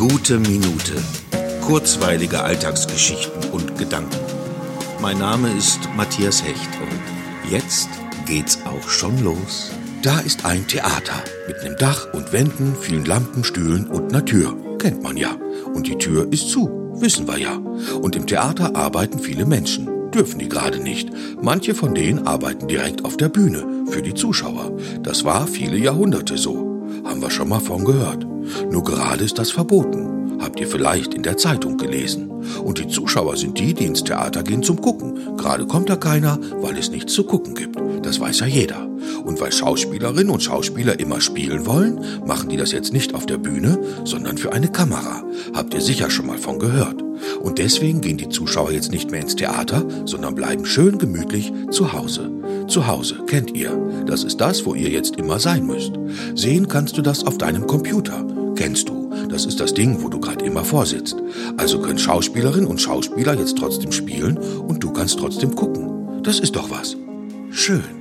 Gute Minute. Kurzweilige Alltagsgeschichten und Gedanken. Mein Name ist Matthias Hecht und jetzt geht's auch schon los. Da ist ein Theater mit einem Dach und Wänden, vielen Lampen, Stühlen und einer Tür. Kennt man ja. Und die Tür ist zu, wissen wir ja. Und im Theater arbeiten viele Menschen. Dürfen die gerade nicht. Manche von denen arbeiten direkt auf der Bühne für die Zuschauer. Das war viele Jahrhunderte so. Haben wir schon mal von gehört. Nur gerade ist das verboten. Habt ihr vielleicht in der Zeitung gelesen. Und die Zuschauer sind die, die ins Theater gehen zum Gucken. Gerade kommt da keiner, weil es nichts zu gucken gibt. Das weiß ja jeder. Und weil Schauspielerinnen und Schauspieler immer spielen wollen, machen die das jetzt nicht auf der Bühne, sondern für eine Kamera. Habt ihr sicher schon mal von gehört. Und deswegen gehen die Zuschauer jetzt nicht mehr ins Theater, sondern bleiben schön gemütlich zu Hause. Zu Hause, kennt ihr. Das ist das, wo ihr jetzt immer sein müsst. Sehen kannst du das auf deinem Computer. Kennst du. Das ist das Ding, wo du gerade immer vorsitzt. Also können Schauspielerinnen und Schauspieler jetzt trotzdem spielen und du kannst trotzdem gucken. Das ist doch was. Schön.